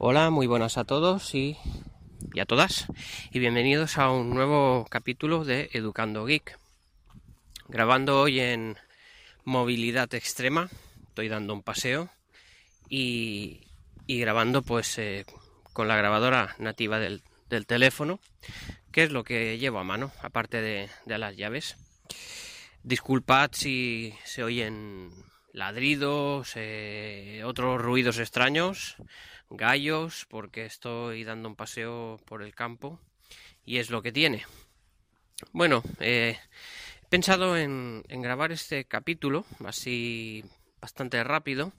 Hola, muy buenas a todos y, a todas y bienvenidos a un nuevo capítulo de Educando Geek. Grabando hoy en movilidad extrema, estoy dando un paseo y, y grabando pues eh, con la grabadora nativa del, del, teléfono, que es lo que llevo a mano, aparte de, de las llaves. Disculpad si se oyen ladridos, eh, otros ruidos extraños, gallos, porque estoy dando un paseo por el campo y es lo que tiene. Bueno, eh, he pensado en, en, grabar este capítulo así bastante rápido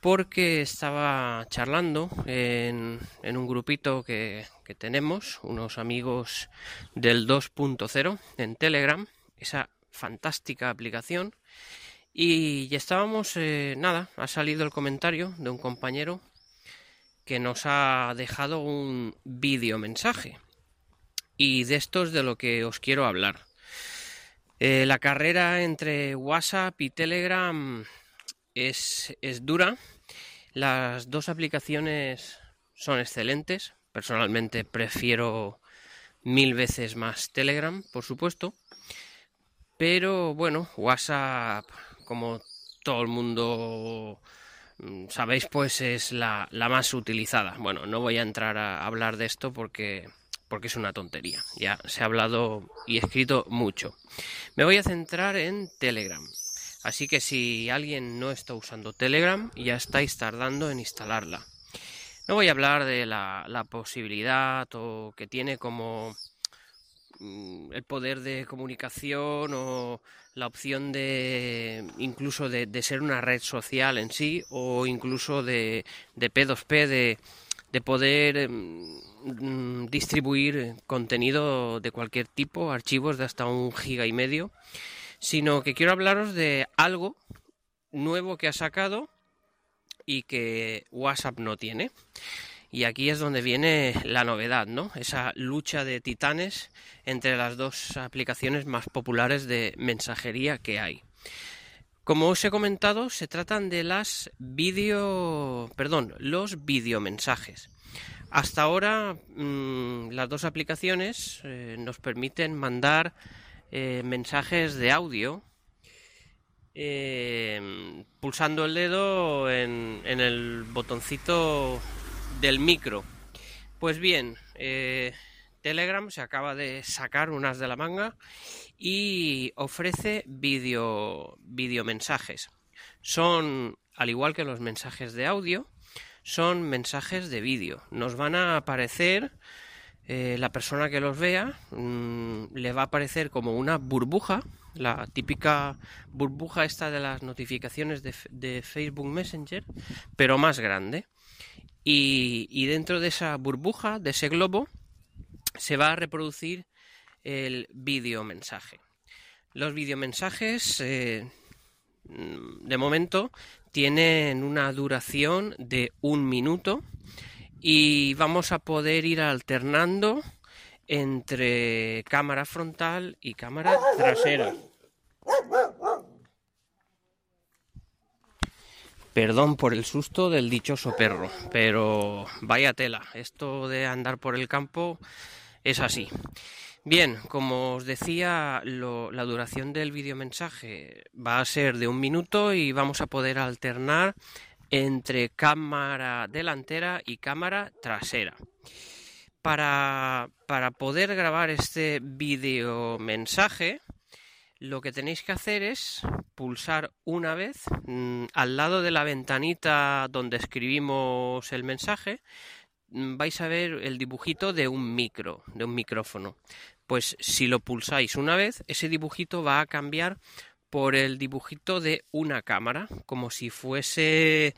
porque estaba charlando en, en un grupito que, que tenemos, unos amigos del 2.0 en Telegram, esa fantástica aplicación y estábamos, eh, nada, ha salido el comentario de un compañero que nos ha dejado un vídeo mensaje. Y de esto es de lo que os quiero hablar. Eh, la carrera entre WhatsApp y Telegram es, es dura. Las dos aplicaciones son excelentes. Personalmente prefiero mil veces más Telegram, por supuesto. Pero bueno, WhatsApp como todo el mundo mm, sabéis, pues es la, la, más utilizada. Bueno, no voy a entrar a hablar de esto porque, porque es una tontería. Ya se ha hablado y escrito mucho. Me voy a centrar en Telegram. Así que si alguien no está usando Telegram, ya estáis tardando en instalarla. No voy a hablar de la, la posibilidad o que tiene como el poder de comunicación o la opción de incluso de, ser una red social en sí o incluso de, de P2P de, de poder mm, distribuir contenido de cualquier tipo, archivos de hasta un giga y medio, sino que quiero hablaros de algo nuevo que ha sacado y que WhatsApp no tiene. Y aquí es donde viene la novedad, ¿no? Esa lucha de titanes entre las dos aplicaciones más populares de mensajería que hay. Como os he comentado, se tratan de las video, perdón, los videomensajes. Hasta ahora mmm, las dos aplicaciones eh, nos permiten mandar eh, mensajes de audio eh, pulsando el dedo en, en el botoncito del micro. Pues bien, eh, Telegram se acaba de sacar unas de la manga y ofrece video, video mensajes. Son, al igual que los mensajes de audio, son mensajes de vídeo. Nos van a aparecer, eh, la persona que los vea, mmm, le va a aparecer como una burbuja, la típica burbuja esta de las notificaciones de Facebook Messenger, pero más grande. Y, dentro de esa burbuja, de ese globo, se va a reproducir el videomensaje. Los videomensajes, eh, de momento, tienen una duración de un minuto y vamos a poder ir alternando entre cámara frontal y cámara trasera. Perdón por el susto del dichoso perro, pero vaya tela, esto de andar por el campo es así. Bien, como os decía, la duración del videomensaje va a ser de un minuto y vamos a poder alternar entre cámara delantera y cámara trasera. Para, para poder grabar este videomensaje, lo que tenéis que hacer es pulsar una vez mmm, al lado de la ventanita donde escribimos el mensaje mmm, vais a ver el dibujito de un micro, de un micrófono. Pues si lo pulsáis una vez, ese dibujito va a cambiar por el dibujito de una cámara, como si fuese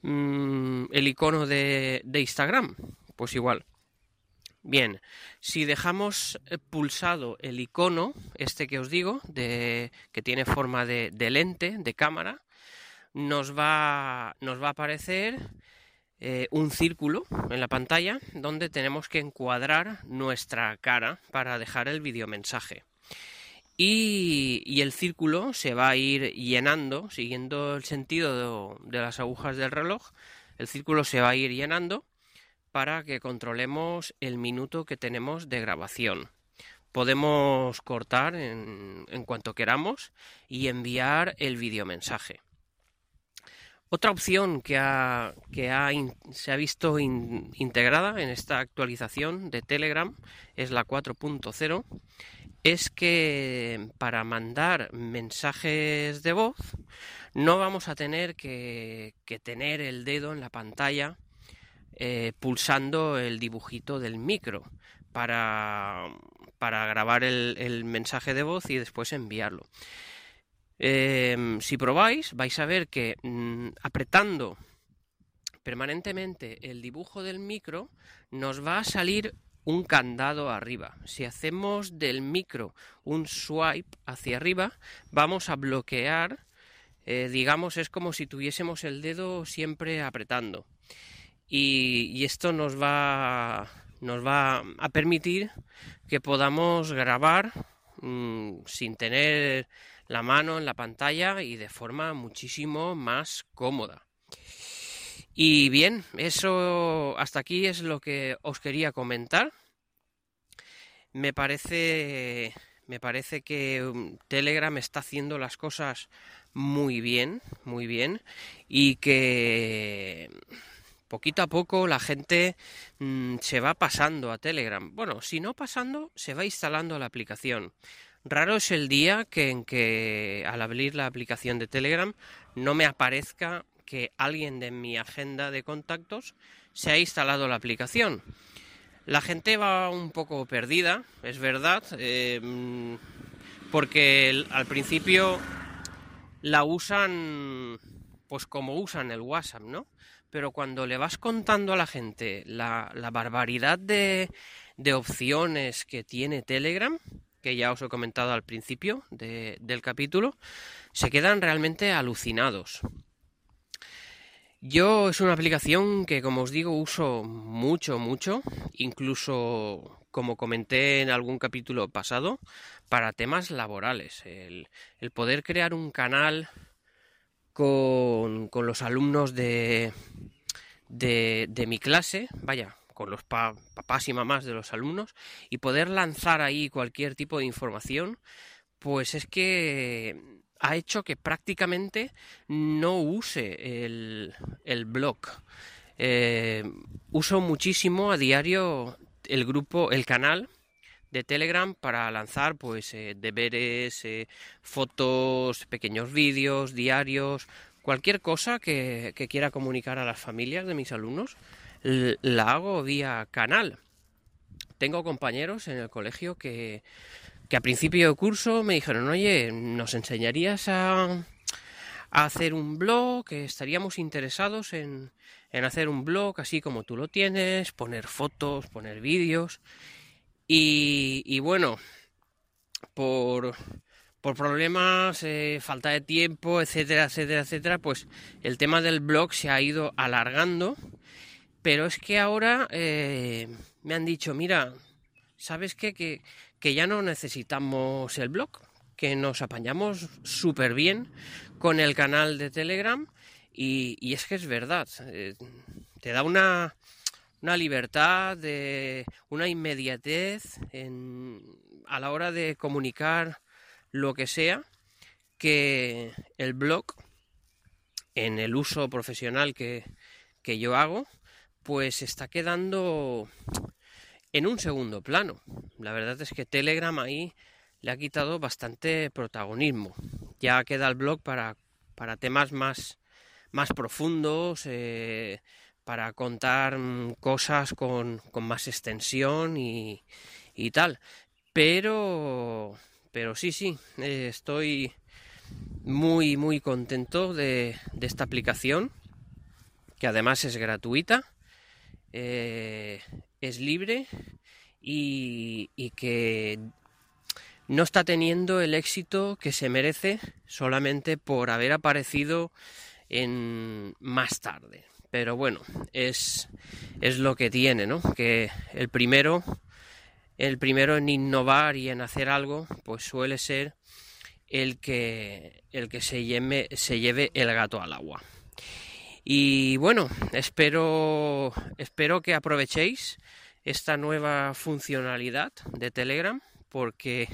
mmm, el icono de, de Instagram. Pues igual. Bien, si dejamos eh, pulsado el icono, este que os digo, de, que tiene forma de, lente, de cámara, nos va, nos va a aparecer eh, un círculo en la pantalla donde tenemos que encuadrar nuestra cara para dejar el videomensaje. Y, y, el círculo se va a ir llenando, siguiendo el sentido de las agujas del reloj, el círculo se va a ir llenando para que controlemos el minuto que tenemos de grabación. Podemos cortar en, cuanto queramos y enviar el videomensaje. Otra opción que, se ha visto integrada en esta actualización de Telegram es la 4.0, es que para mandar mensajes de voz no vamos a tener que, tener el dedo en la pantalla eh, pulsando el dibujito del micro para, grabar el mensaje de voz y después enviarlo. Em, si probáis, vais a ver que mm, apretando permanentemente el dibujo del micro, nos va a salir un candado arriba. Si hacemos del micro un swipe hacia arriba, vamos a bloquear, eh, digamos, es como si tuviésemos el dedo siempre apretando. Y, esto nos va, nos va a permitir que podamos grabar mm, sin tener la mano en la pantalla y de forma muchísimo más cómoda. Y bien, eso hasta aquí es lo que os quería comentar. Me parece me parece que um, Telegram está haciendo las cosas muy bien, muy bien y que poquito a poco la gente mm, se va pasando a Telegram. Bueno, si no pasando, se va instalando la aplicación. Raro es el día que en que al abrir la aplicación de Telegram no me aparezca que alguien de mi agenda de contactos se ha instalado la aplicación. La gente va un poco perdida, es verdad, eh, porque al principio la usan pues como usan el WhatsApp, ¿no? Pero cuando le vas contando a la gente la, barbaridad de opciones que tiene Telegram, que ya os he comentado al principio del capítulo, se quedan realmente alucinados. Yo es una aplicación que, como os digo, uso mucho, mucho, incluso como comenté en algún capítulo pasado, para temas laborales. El, poder crear un canal con, los alumnos de, de, mi clase, vaya, con los papás y mamás de los alumnos y poder lanzar ahí cualquier tipo de información, pues es que ha hecho que prácticamente no use el, blog. Eh, uso muchísimo a diario el grupo, el canal de Telegram para lanzar pues eh, deberes, eh, fotos, pequeños vídeos, diarios, cualquier cosa que, que, quiera comunicar a las familias de mis alumnos la hago vía canal. Tengo compañeros en el colegio que, que a principio de curso me dijeron, oye, ¿nos enseñarías a, hacer un blog? Que estaríamos interesados en, en hacer un blog así como tú lo tienes, poner fotos, poner vídeos. Y, y bueno, por, por problemas, eh, falta de tiempo, etcétera, etcétera, etcétera, pues el tema del blog se ha ido alargando pero es que ahora eh, me han dicho, mira, ¿sabes qué? Que, ya no necesitamos el blog, que nos apañamos súper bien con el canal de Telegram y, es que es verdad, eh, te da una, una libertad, de, una inmediatez a la hora de comunicar lo que sea, que el blog, en el uso profesional que, que yo hago, pues está quedando en un segundo plano. La verdad es que Telegram ahí le ha quitado bastante protagonismo. Ya queda el blog para, para temas más, más profundos, eh, para contar mm, cosas con, más extensión y, tal. Pero, pero sí, sí, estoy muy, muy contento de, de esta aplicación, que además es gratuita eh, es libre y, que no está teniendo el éxito que se merece solamente por haber aparecido en más tarde. Pero bueno, es, es lo que tiene, ¿no? Que el primero, el primero en innovar y en hacer algo, pues suele ser el que, el que se, se lleve el gato al agua. Y bueno, espero, espero que aprovechéis esta nueva funcionalidad de Telegram porque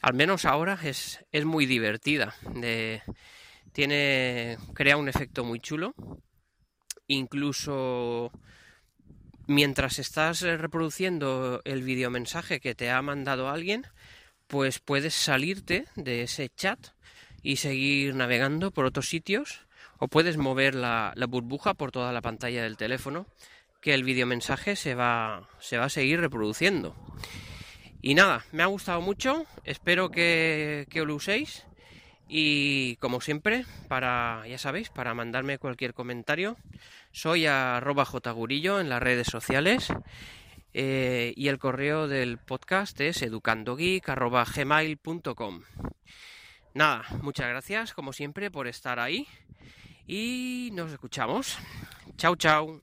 al menos ahora es, es muy divertida. tiene, crea un efecto muy chulo. Incluso mientras estás reproduciendo el videomensaje que te ha mandado alguien, pues puedes salirte de ese chat y seguir navegando por otros sitios o puedes mover la, burbuja por toda la pantalla del teléfono que el videomensaje se va, se va a seguir reproduciendo. Y nada, me ha gustado mucho, espero que, que lo uséis y como siempre, para, ya sabéis, para mandarme cualquier comentario, soy arroba jgurillo en las redes sociales eh, y el correo del podcast es educandogeek.gmail.com Nada, muchas gracias como siempre por estar ahí y nos escuchamos. Chao, chao.